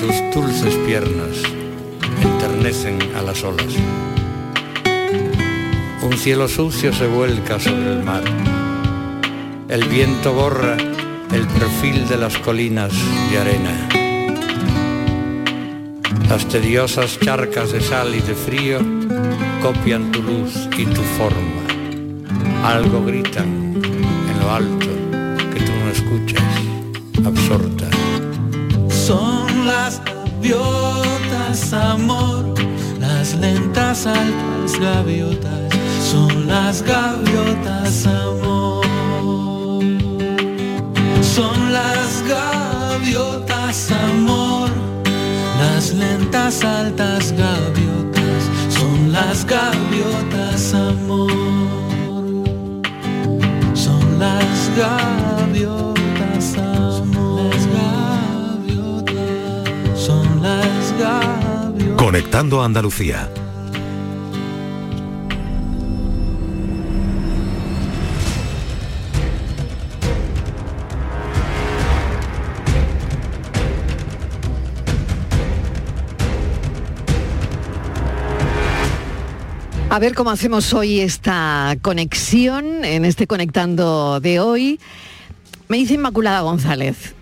tus dulces piernas, enternecen a las olas. Un cielo sucio se vuelca sobre el mar. El viento borra el perfil de las colinas de arena. Las tediosas charcas de sal y de frío copian tu luz y tu forma. Algo gritan en lo alto que tú no escuchas, absorta. Son las gaviotas, amor, las lentas altas gaviotas, son las gaviotas, gaviotas, amor, las lentas altas gaviotas, son las gaviotas, amor. Son las gaviotas, amor. Son las gaviotas. Conectando Andalucía. A ver cómo hacemos hoy esta conexión, en este conectando de hoy. Me dice Inmaculada González.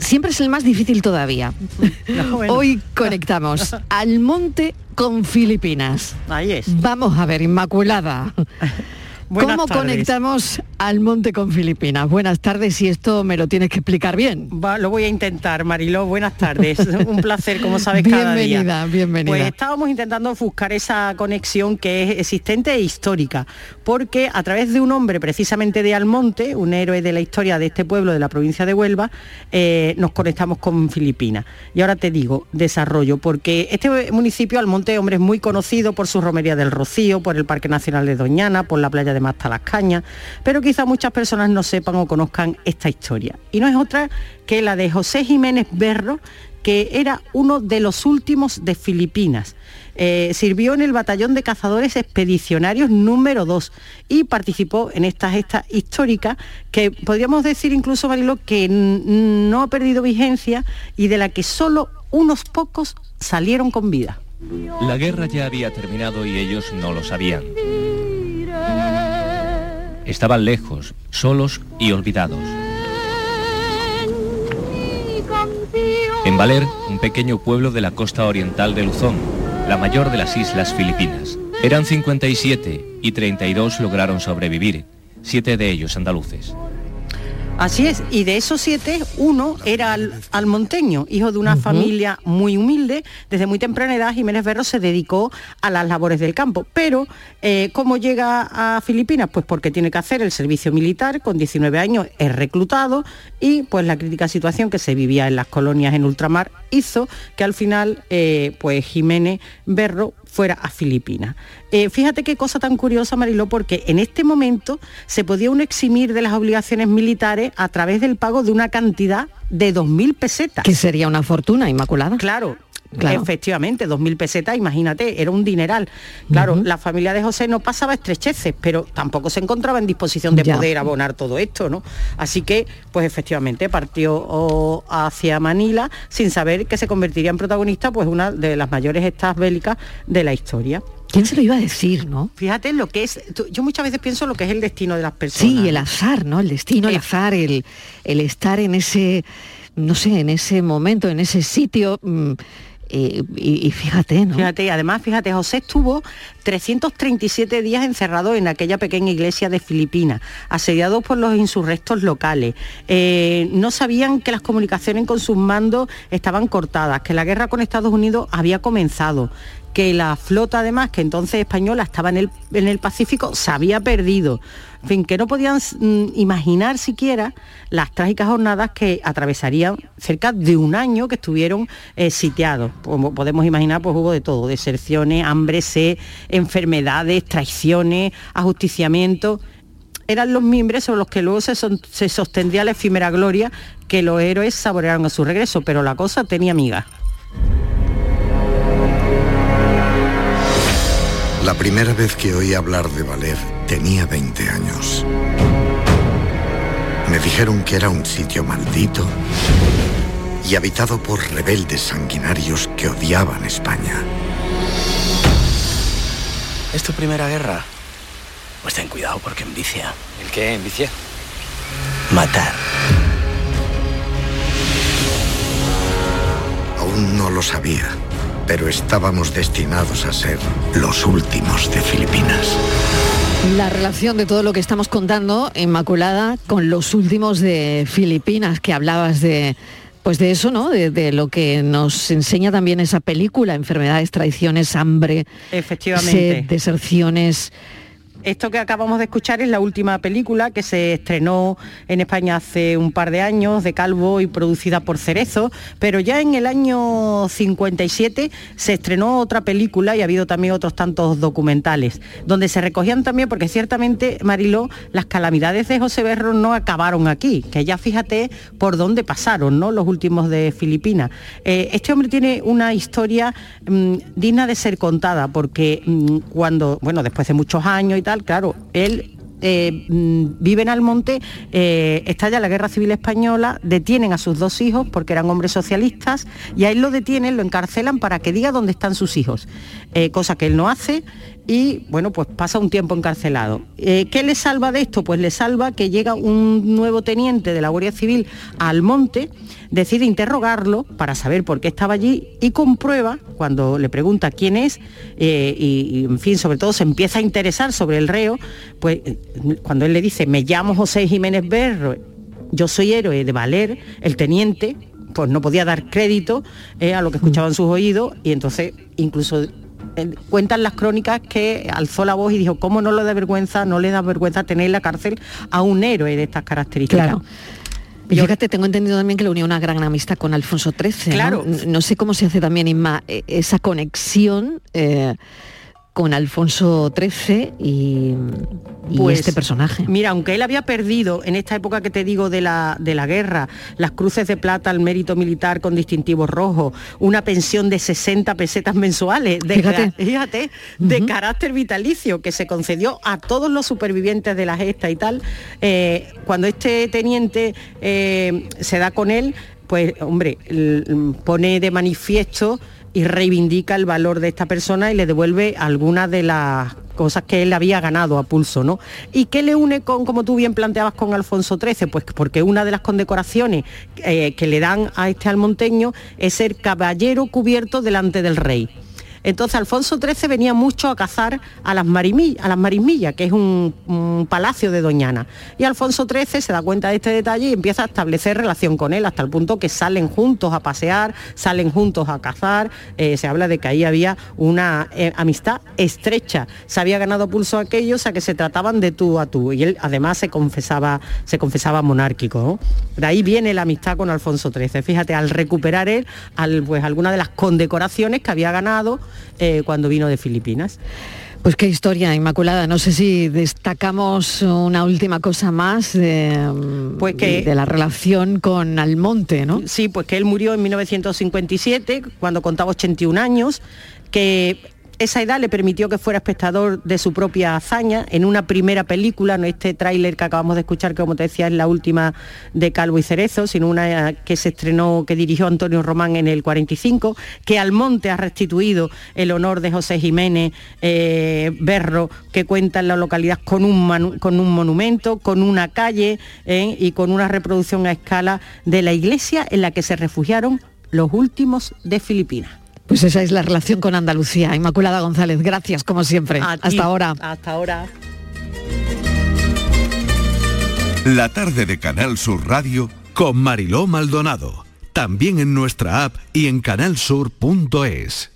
Siempre es el más difícil todavía. bueno. Hoy conectamos al monte con Filipinas. Ahí es. Vamos a ver, Inmaculada. ¿Cómo tardes. conectamos al monte con Filipinas? Buenas tardes y esto me lo tienes que explicar bien. Va, lo voy a intentar, Mariló. Buenas tardes. Un placer, como sabes, cada día. Bienvenida, bienvenida. Pues estábamos intentando buscar esa conexión que es existente e histórica, porque a través de un hombre precisamente de Almonte, un héroe de la historia de este pueblo de la provincia de Huelva, eh, nos conectamos con Filipinas. Y ahora te digo, desarrollo, porque este municipio, Almonte, hombre, es muy conocido por su romería del Rocío, por el Parque Nacional de Doñana, por la playa de Masta las Cañas, pero quizá muchas personas no sepan o conozcan esta historia. Y no es otra que la de José Jiménez Berro, que era uno de los últimos de Filipinas. Eh, sirvió en el batallón de cazadores expedicionarios número 2 y participó en esta gesta histórica que podríamos decir incluso, Marilo, que no ha perdido vigencia y de la que solo unos pocos salieron con vida. La guerra ya había terminado y ellos no lo sabían. Estaban lejos, solos y olvidados. En Valer, un pequeño pueblo de la costa oriental de Luzón, la mayor de las islas filipinas. Eran 57 y 32 lograron sobrevivir, siete de ellos andaluces. Así es, y de esos siete, uno era al, almonteño, hijo de una familia muy humilde. Desde muy temprana edad, Jiménez Berro se dedicó a las labores del campo. Pero, eh, ¿cómo llega a Filipinas? Pues porque tiene que hacer el servicio militar, con 19 años es reclutado y pues la crítica situación que se vivía en las colonias en ultramar hizo que al final, eh, pues Jiménez Berro fuera a Filipinas. Eh, fíjate qué cosa tan curiosa, Mariló, porque en este momento se podía uno eximir de las obligaciones militares a través del pago de una cantidad de 2.000 pesetas. Que sería una fortuna, Inmaculada. Claro, Efectivamente, 2.000 pesetas, imagínate, era un dineral. Claro, la familia de José no pasaba estrecheces, pero tampoco se encontraba en disposición de poder abonar todo esto, ¿no? Así que, pues efectivamente, partió hacia Manila sin saber que se convertiría en protagonista, pues una de las mayores estas bélicas de la historia. ¿Quién se lo iba a decir, no? Fíjate lo que es, yo muchas veces pienso lo que es el destino de las personas. Sí, el azar, ¿no? El destino, el Eh. azar, el, el estar en ese, no sé, en ese momento, en ese sitio. mm, y, y fíjate, ¿no? Fíjate, y además, fíjate, José estuvo 337 días encerrado en aquella pequeña iglesia de Filipinas, asediado por los insurrectos locales. Eh, no sabían que las comunicaciones con sus mandos estaban cortadas, que la guerra con Estados Unidos había comenzado que la flota además, que entonces española estaba en el, en el Pacífico, se había perdido. En fin, que no podían mm, imaginar siquiera las trágicas jornadas que atravesarían cerca de un año que estuvieron eh, sitiados. Como podemos imaginar, pues hubo de todo, deserciones, hambre, sed, enfermedades, traiciones, ajusticiamiento. Eran los miembros sobre los que luego se, son- se sostendría la efímera gloria que los héroes saborearon a su regreso, pero la cosa tenía migas. La primera vez que oí hablar de Valer tenía 20 años. Me dijeron que era un sitio maldito y habitado por rebeldes sanguinarios que odiaban España. ¿Es tu primera guerra? Pues ten cuidado porque envicia. ¿El qué envicia? Matar. Aún no lo sabía, pero estábamos destinados a ser los últimos de Filipinas. La relación de todo lo que estamos contando, Inmaculada, con los últimos de Filipinas, que hablabas de, pues de eso, ¿no? De, de lo que nos enseña también esa película, enfermedades, traiciones, hambre, Efectivamente. sed, deserciones. Esto que acabamos de escuchar es la última película que se estrenó en España hace un par de años, de Calvo y producida por Cerezo, pero ya en el año 57 se estrenó otra película y ha habido también otros tantos documentales, donde se recogían también, porque ciertamente, Mariló, las calamidades de José Berro no acabaron aquí, que ya fíjate por dónde pasaron, ¿no? Los últimos de Filipinas. Eh, este hombre tiene una historia mm, digna de ser contada, porque mm, cuando, bueno, después de muchos años y tal, claro, él eh, mm, vive en Almonte, eh, estalla la guerra civil española, detienen a sus dos hijos porque eran hombres socialistas y a él lo detienen, lo encarcelan para que diga dónde están sus hijos, eh, cosa que él no hace y bueno, pues pasa un tiempo encarcelado. Eh, ¿Qué le salva de esto? Pues le salva que llega un nuevo teniente de la Guardia Civil a Almonte, decide interrogarlo para saber por qué estaba allí y comprueba, cuando le pregunta quién es, eh, y, y, en fin, sobre todo se empieza a interesar sobre el reo, pues eh, cuando él le dice, me llamo José Jiménez Berro, yo soy héroe de Valer, el teniente, pues no podía dar crédito eh, a lo que escuchaban sus oídos y entonces incluso cuentan las crónicas que alzó la voz y dijo, ¿cómo no le da vergüenza, no le da vergüenza tener en la cárcel a un héroe de estas características? Claro. Y fíjate, tengo entendido también que le unía una gran amistad con Alfonso XIII. ¿no? Claro. No, No sé cómo se hace también, eh, esa conexión eh, con Alfonso XIII y, y Pues, este personaje. Mira, aunque él había perdido en esta época que te digo de la, de la guerra, las cruces de plata al mérito militar con distintivo rojo, una pensión de 60 pesetas mensuales, de, Fíjate. de carácter vitalicio que se concedió a todos los supervivientes de la gesta y tal, eh, cuando este teniente eh, se da con él, pues hombre, pone de manifiesto y reivindica el valor de esta persona y le devuelve algunas de las cosas que él había ganado a pulso, ¿no? ¿Y qué le une con, como tú bien planteabas, con Alfonso XIII? Pues porque una de las condecoraciones eh, que le dan a este almonteño es ser caballero cubierto delante del rey. Entonces Alfonso XIII venía mucho a cazar a las, a las marismillas, que es un, palacio de Doñana. Y Alfonso XIII se da cuenta de este detalle y empieza a establecer relación con él hasta el punto que salen juntos a pasear, salen juntos a cazar. Eh, se habla de que ahí había una eh, amistad estrecha. Se había ganado pulso aquellos a que se trataban de tú a tú. Y él además se confesaba, se confesaba monárquico. De ahí viene la amistad con Alfonso XIII. Fíjate, al recuperar él al, pues, alguna de las condecoraciones que había ganado eh, cuando vino de Filipinas. Pues qué historia, Inmaculada. No sé si destacamos una última cosa más de, Pues que- de- de la relación con Almonte, ¿no? Sí, pues que él murió en 1957, cuando contaba 81 años, que esa edad le permitió que fuera espectador de su propia hazaña en una primera película, no este tráiler que acabamos de escuchar, que como te decía es la última de Calvo y Cerezo, sino una que se estrenó, que dirigió Antonio Román en el 45, que Almonte ha restituido el honor de José Jiménez eh, Berro, que cuenta en la localidad con un, con un monumento, con una calle eh, y con una reproducción a escala de la iglesia en la que se refugiaron los últimos de Filipinas. Pues esa es la relación con Andalucía. Inmaculada González, gracias como siempre. A ti. Hasta ahora. Hasta ahora. La tarde de Canal Sur Radio Con Mariló Maldonado. También en nuestra app y en canalsur.es.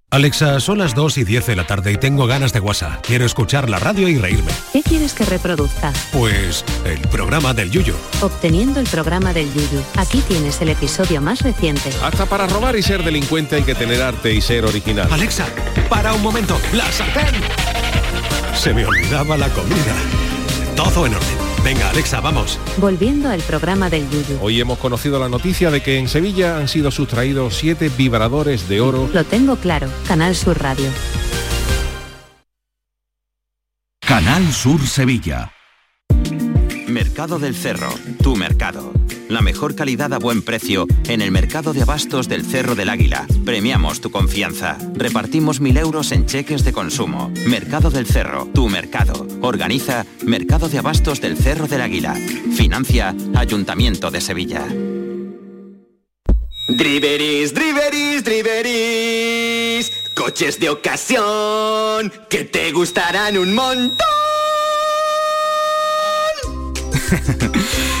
Alexa, son las 2 y 10 de la tarde y tengo ganas de WhatsApp. Quiero escuchar la radio y reírme. ¿Qué quieres que reproduzca? Pues el programa del Yuyo. Obteniendo el programa del Yuyu. Aquí tienes el episodio más reciente. Hasta para robar y ser delincuente hay que tener arte y ser original. Alexa, para un momento. La sartén. Se me olvidaba la comida. Todo en orden. Venga, Alexa, vamos. Volviendo al programa del Yuyu. Hoy hemos conocido la noticia de que en Sevilla han sido sustraídos siete vibradores de oro. Lo tengo claro. Canal Sur Radio. Canal Sur Sevilla. Mercado del Cerro, tu mercado. La mejor calidad a buen precio en el mercado de abastos del Cerro del Águila. Premiamos tu confianza. Repartimos mil euros en cheques de consumo. Mercado del Cerro, tu mercado. Organiza Mercado de Abastos del Cerro del Águila. Financia Ayuntamiento de Sevilla. Driveris, driveris, driveris. Coches de ocasión que te gustarán un montón.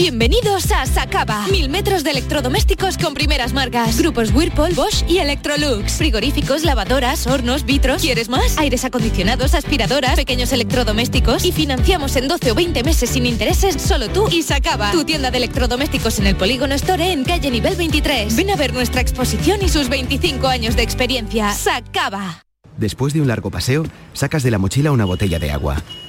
Bienvenidos a Sacaba. Mil metros de electrodomésticos con primeras marcas. Grupos Whirlpool, Bosch y Electrolux. Frigoríficos, lavadoras, hornos, vitros. ¿Quieres más? Aires acondicionados, aspiradoras, pequeños electrodomésticos. Y financiamos en 12 o 20 meses sin intereses solo tú y Sacaba. Tu tienda de electrodomésticos en el Polígono Store en calle nivel 23. Ven a ver nuestra exposición y sus 25 años de experiencia. Sacaba. Después de un largo paseo, sacas de la mochila una botella de agua.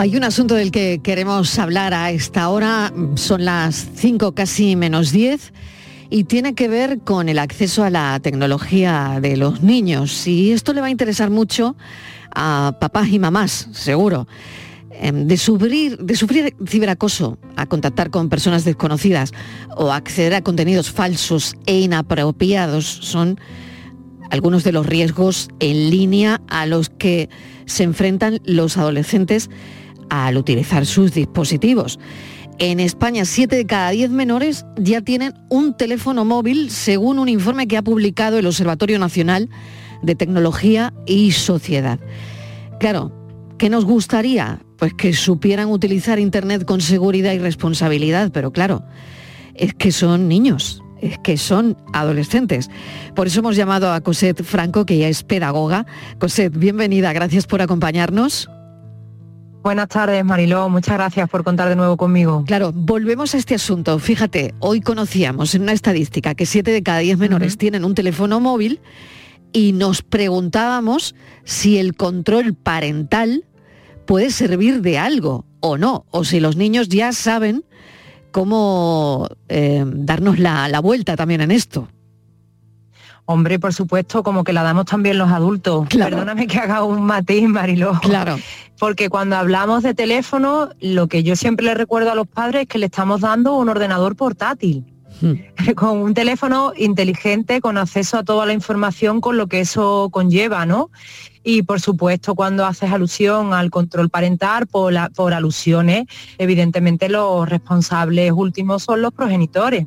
Hay un asunto del que queremos hablar a esta hora, son las 5 casi menos 10 y tiene que ver con el acceso a la tecnología de los niños. Y esto le va a interesar mucho a papás y mamás, seguro. Em, De sufrir, de sufrir ciberacoso, a contactar con personas desconocidas o acceder a contenidos falsos e inapropiados son algunos de los riesgos en línea a los que se enfrentan los adolescentes al utilizar sus dispositivos. En España, 7 de cada 10 menores ya tienen un teléfono móvil, según un informe que ha publicado el Observatorio Nacional de Tecnología y Sociedad. Claro, ¿qué nos gustaría? Pues que supieran utilizar Internet con seguridad y responsabilidad, pero claro, es que son niños, es que son adolescentes. Por eso hemos llamado a Cosette Franco, que ya es pedagoga. Cosette, bienvenida, gracias por acompañarnos. Buenas tardes, Mariló. Muchas gracias por contar de nuevo conmigo. Claro, volvemos a este asunto. Fíjate, hoy conocíamos en una estadística que 7 de cada 10 menores tienen un teléfono móvil y nos preguntábamos si el control parental puede servir de algo o no, o si los niños ya saben cómo eh, darnos la, la vuelta también en esto. Hombre, por supuesto, como que la damos también los adultos. Perdóname que haga un matiz, Mariló. Claro. Porque cuando hablamos de teléfono, lo que yo siempre le recuerdo a los padres es que le estamos dando un ordenador portátil. con un teléfono inteligente, con acceso a toda la información con lo que eso conlleva, ¿no? Y por supuesto, cuando haces alusión al control parental por, la- por alusiones, evidentemente los responsables últimos son los progenitores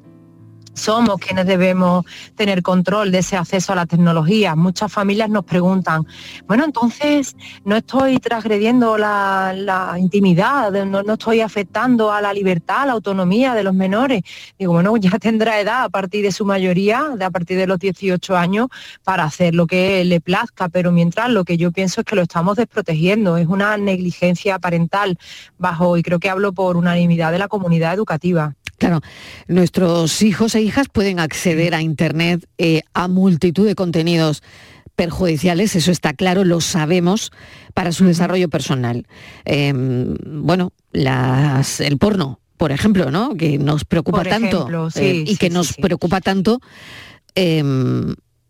somos quienes debemos tener control de ese acceso a la tecnología. Muchas familias nos preguntan, bueno, entonces no estoy transgrediendo la, intimidad, no, no estoy afectando a la libertad, a la autonomía de los menores. Digo, bueno, ya tendrá edad a partir de su mayoría, de a partir de los 18 años, para hacer lo que le plazca, pero mientras lo que yo pienso es que lo estamos desprotegiendo, es una negligencia parental bajo, y creo que hablo por unanimidad de la comunidad educativa. Claro, nuestros hijos e hijas pueden acceder a Internet eh, a multitud de contenidos perjudiciales, eso está claro, lo sabemos, para su desarrollo personal. Eh, bueno, las- el porno, por ejemplo, ¿no? Que nos preocupa Por tanto ejemplo, sí, eh, y que sí, nos preocupa tanto eh,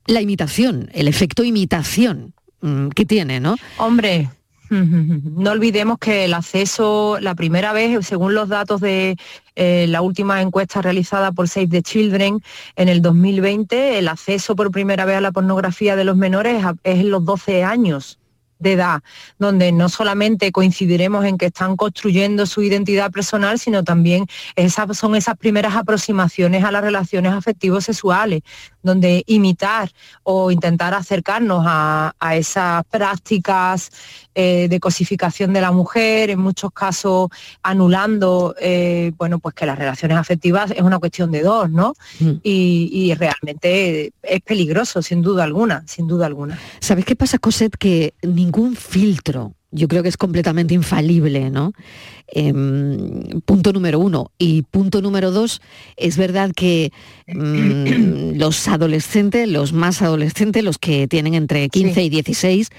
la imitación, el efecto imitación mm, que tiene, ¿no? Hombre, no olvidemos que el acceso, la primera vez, según los datos de eh, la última encuesta realizada por Save the Children en el 2020, el acceso por primera vez a la pornografía de los menores es en los 12 años de edad, donde no solamente coincidiremos en que están construyendo su identidad personal, sino también esas son esas primeras aproximaciones a las relaciones afectivos sexuales, donde imitar o intentar acercarnos a, a esas prácticas eh, de cosificación de la mujer, en muchos casos anulando, eh, bueno, pues que las relaciones afectivas es una cuestión de dos, ¿no? Y, y realmente es peligroso, sin duda alguna, sin duda alguna. ¿Sabes qué pasa, Cosette? Que ningún filtro, yo creo que es completamente infalible, ¿no? Em, punto número uno. Y punto número dos, es verdad que mm, los adolescentes, los más adolescentes, los que tienen entre 15 y 16,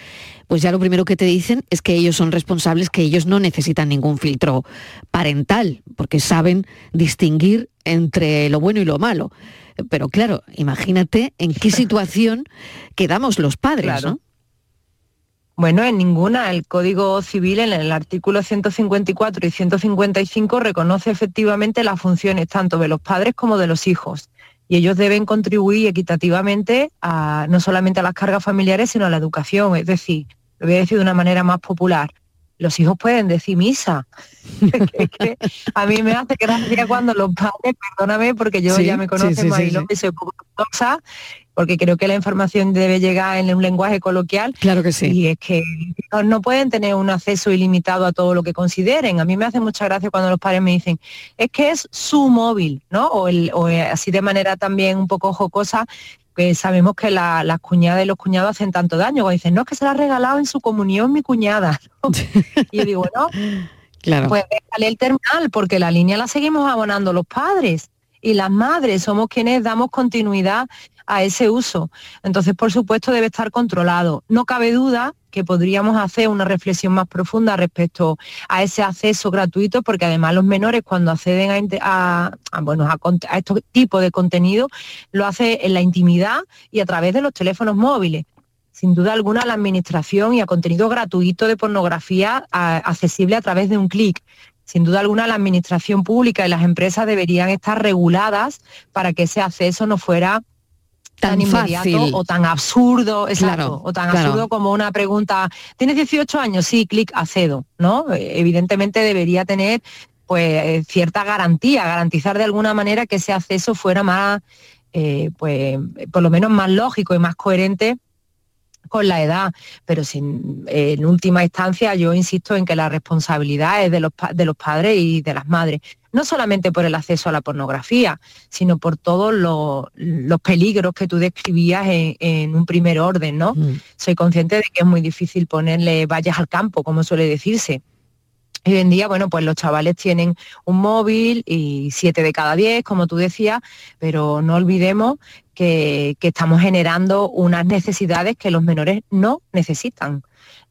pues ya lo primero que te dicen es que ellos son responsables, que ellos no necesitan ningún filtro parental, porque saben distinguir entre lo bueno y lo malo. Pero claro, imagínate en qué situación quedamos los padres, Claro. ¿no? Bueno, en ninguna. El Código Civil en el artículo 154 y 155 reconoce efectivamente las funciones tanto de los padres como de los hijos. Y ellos deben contribuir equitativamente a, no solamente a las cargas familiares, sino a la educación. Es decir, lo voy a decir de una manera más popular. los hijos pueden decir misa. Es que a mí me hace gracia cuando los padres, perdóname porque yo Sí, ya me conocen, sí, sí, sí. y soy poco ortodoxa, porque creo que la información debe llegar en un lenguaje coloquial. Claro que sí. Y es que no- pueden tener un acceso ilimitado a todo lo que consideren. A mí me hace mucha gracia cuando los padres me dicen, es que es su móvil, ¿no? O, el, o eh, así de manera también un poco jocosa, que sabemos que la- las cuñadas y los cuñados hacen tanto daño. Cuando dicen, no, es que se la ha regalado en su comunión mi cuñada. ¿no? y yo digo, no, Claro. pues déjale el terminal, porque la línea la seguimos abonando los padres y las madres somos quienes damos continuidad a ese uso. Entonces, por supuesto, debe estar controlado. No cabe duda que podríamos hacer una reflexión más profunda respecto a ese acceso gratuito, porque además los menores cuando acceden a, bueno, a, a estos tipos de contenido lo hace en la intimidad y a través de los teléfonos móviles sin duda alguna la administración y a contenido gratuito de pornografía accesible a través de un clic. Sin duda alguna la administración pública y las empresas deberían estar reguladas para que ese acceso no fuera tan, Tan inmediato fácil. o tan absurdo, exacto, Claro, o tan claro. absurdo como una pregunta, ¿tienes 18 años? Sí, clic, accedo, ¿no? Eh, Evidentemente debería tener pues eh, cierta garantía, garantizar de alguna manera que ese acceso fuera más, eh, pues por lo menos más lógico y más coherente con la edad, pero sin, en última instancia yo insisto en que la responsabilidad es de los, de los padres y de las madres, no solamente por el acceso a la pornografía, sino por todos los, los peligros que tú describías en, en un primer orden, ¿no? Soy consciente de que es muy difícil ponerle vallas al campo, como suele decirse. Hoy en día, bueno, pues los chavales tienen un móvil y siete de cada diez, como tú decías, pero no olvidemos que, que estamos generando unas necesidades que los menores no necesitan.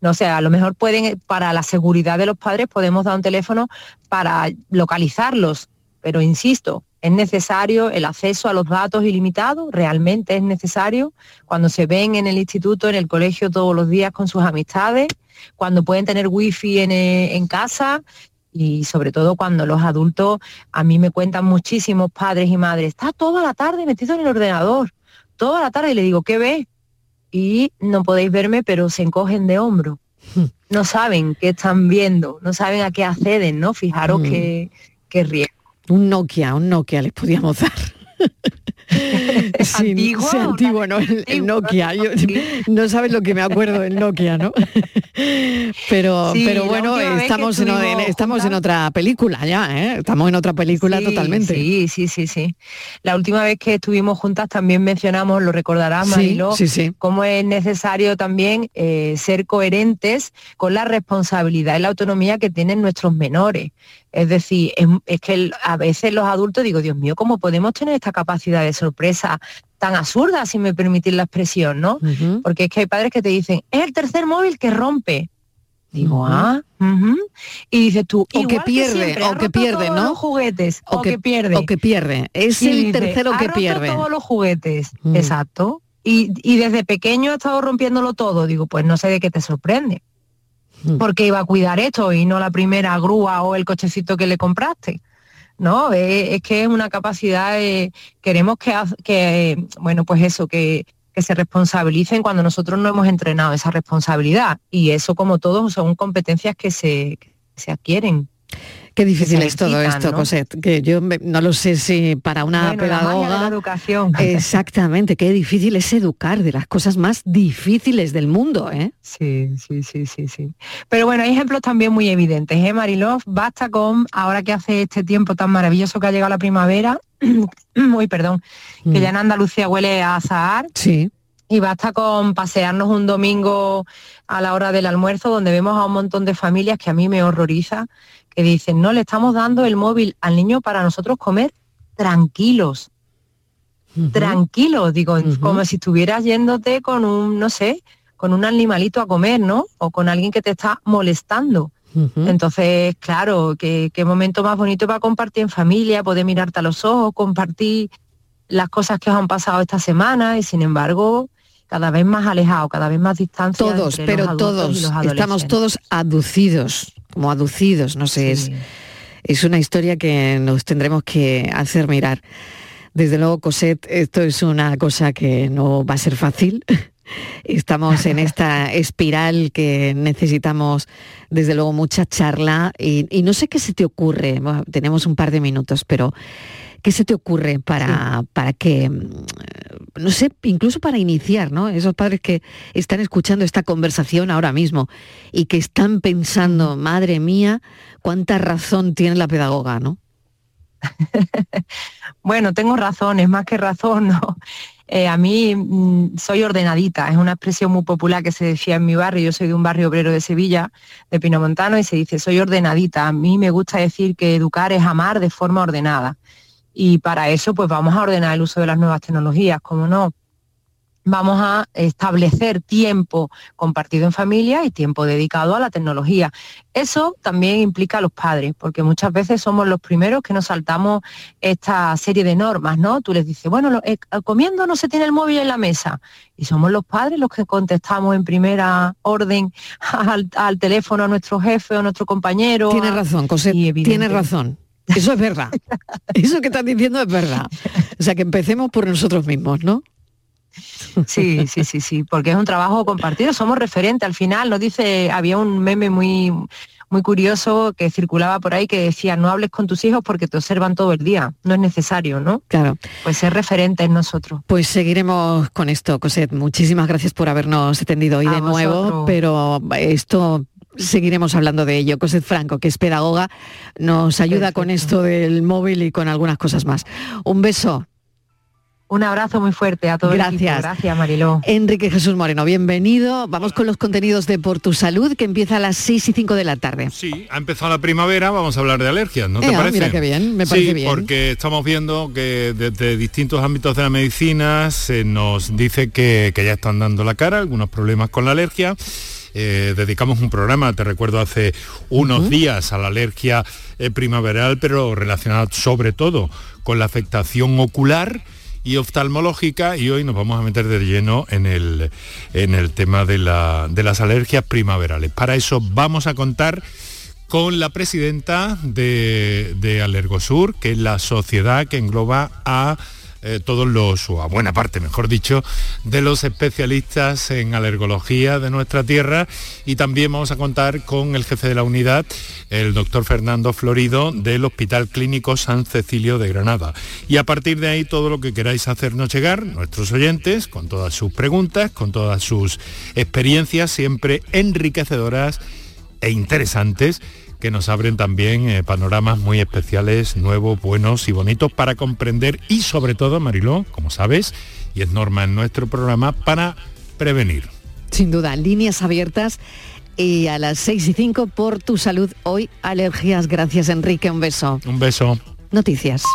No sé, a lo mejor pueden, para la seguridad de los padres, podemos dar un teléfono para localizarlos, pero insisto, es necesario el acceso a los datos ilimitados, realmente es necesario, cuando se ven en el instituto, en el colegio todos los días con sus amistades, cuando pueden tener wifi en, eh, en casa y sobre todo cuando los adultos, a mí me cuentan muchísimos padres y madres, está toda la tarde metido en el ordenador, toda la tarde y le digo, ¿qué ves? Y no podéis verme, pero se encogen de hombro. No saben qué están viendo, no saben a qué acceden, ¿no? Fijaros Mm. qué, qué riesgo. Un Nokia, un Nokia les podíamos dar. Sí, ¿Antiguo? sí, antiguo, ¿no? El, el Nokia. Yo- no sabes lo que me acuerdo del Nokia, ¿no? Pero, Sí, pero bueno, estamos, en, estamos en otra película ya, ¿eh? Estamos en otra película totalmente. Sí, sí, sí, sí. La última vez que estuvimos juntas también mencionamos, lo recordarás, sí. cómo es necesario también eh, ser coherentes con la responsabilidad y la autonomía que tienen nuestros menores. Es decir, es, es que el- a veces los adultos digo, Dios mío, ¿cómo podemos tener esta capacidad de sorpresa tan absurda, si me permitís la expresión, ¿no? Porque es que hay padres que te dicen, es el tercer móvil que rompe. Digo, ah, y dices tú, O que pierde, siempre, o que pierde, ¿no? los juguetes, O o, que- que, pierde. o que pierde. Es Y el dice, tercero "Ha que pierde". todos los juguetes, Mm. exacto. Y, y desde pequeño ha estado rompiéndolo todo. Digo, pues no sé de qué te sorprende. Mm. Porque iba a cuidar esto y no la primera grúa o el cochecito que le compraste. No, es, es que es una capacidad, eh, queremos que, que eh, bueno, pues eso, que, que se responsabilicen cuando nosotros no hemos entrenado esa responsabilidad. Y eso, como todo, son competencias que se, que se adquieren. Qué difícil es todo esto, ¿no? Cosette, que yo me- no lo sé si para una Bueno, la magia de la pedagoga... educación. Exactamente, qué difícil es educar de las cosas más difíciles del mundo, ¿eh? Sí, sí, sí, sí, sí. Pero bueno, hay ejemplos también muy evidentes, ¿eh, Mariló? Basta con, ahora que hace este tiempo tan maravilloso que ha llegado la primavera, uy, perdón, que ya en Andalucía huele a azahar. Sí. Y basta con pasearnos un domingo a la hora del almuerzo donde vemos a un montón de familias que a mí me horroriza, que dicen, no, le estamos dando el móvil al niño para nosotros comer tranquilos. Tranquilos, digo, como si estuvieras yéndote con un, no sé, con un animalito a comer, ¿no? O con alguien que te está molestando. Entonces, claro, qué, qué momento más bonito para compartir en familia, poder mirarte a los ojos, compartir las cosas que os han pasado esta semana y sin embargo cada vez más alejado, cada vez más distancia. Todos, entre pero los adultos y todos, los estamos todos aducidos, como aducidos, no sé, es, es una historia que nos tendremos que hacer mirar. Desde luego, Cosette, esto es una cosa que no va a ser fácil. estamos en esta espiral que necesitamos desde luego mucha charla y, y no sé qué se te ocurre, bueno, tenemos un par de minutos, pero ¿qué se te ocurre para, para que, mm, no sé, incluso para iniciar, ¿no? Esos padres que están escuchando esta conversación ahora mismo y que están pensando, madre mía, cuánta razón tiene la pedagoga, ¿no? Bueno, tengo razones, más que razón, ¿no? Eh, a mí mm, soy ordenadita, es una expresión muy popular que se decía en mi barrio, yo soy de un barrio obrero de Sevilla, de Pinomontano, y se dice, soy ordenadita. A mí me gusta decir que educar es amar de forma ordenada. Y para eso, pues vamos a ordenar el uso de las nuevas tecnologías, como no, vamos a establecer tiempo compartido en familia y tiempo dedicado a la tecnología. Eso también implica a los padres, porque muchas veces somos los primeros que nos saltamos esta serie de normas, ¿no? Tú les dices, bueno, eh, comiendo no se tiene el móvil en la mesa. Y somos los padres los que contestamos en primera orden al, teléfono a nuestro jefe o a nuestro compañero. Tiene razón, José, tiene razón. Eso es verdad. Eso que estás diciendo es verdad. O sea, que empecemos por nosotros mismos, ¿no? Sí, sí, sí, sí, porque es un trabajo compartido, somos referentes. Al final nos dice, había un meme muy muy curioso que circulaba por ahí que decía no hables con tus hijos porque te observan todo el día, no es necesario, ¿no? Claro. Pues ser referente en nosotros. Pues seguiremos con esto, Coset. Muchísimas gracias por habernos atendido hoy de nuevo, pero esto seguiremos hablando de ello. Coset Franco, que es pedagoga, nos ayuda con esto del móvil y con algunas cosas más. Un beso. Un abrazo muy fuerte a todos. Gracias. Gracias, Mariló. Enrique Jesús Moreno, bienvenido. Vamos con los contenidos de Por Tu Salud, que empieza a las 6 y 5 de la tarde. Sí, ha empezado la primavera, vamos a hablar de alergias, ¿no te Eh, parece? mira qué bien, me parece sí, bien. porque estamos viendo que desde distintos ámbitos de la medicina se nos dice que, que ya están dando la cara algunos problemas con la alergia. Eh, dedicamos un programa, te recuerdo, hace unos días a la alergia eh, primaveral, pero relacionada sobre todo con la afectación ocular y oftalmológica y hoy nos vamos a meter de lleno en el, en el tema de, la- de las alergias primaverales. Para eso vamos a contar con la presidenta de, de Alergosur, que es la sociedad que engloba a eh, todos los, o a buena parte, mejor dicho, de los especialistas en alergología de nuestra tierra y también vamos a contar con el jefe de la unidad, el doctor Fernando Florido del Hospital Clínico San Cecilio de Granada. Y a partir de ahí todo lo que queráis hacernos llegar, nuestros oyentes, con todas sus preguntas, con todas sus experiencias, siempre enriquecedoras e interesantes que nos abren también eh, panoramas muy especiales, nuevos, buenos y bonitos para comprender y sobre todo, Mariló, como sabes, y es norma en nuestro programa, para prevenir. Sin duda, líneas abiertas y a las 6 y 5 por tu salud. Hoy alergias. Gracias, Enrique. Un beso. Un beso. Noticias.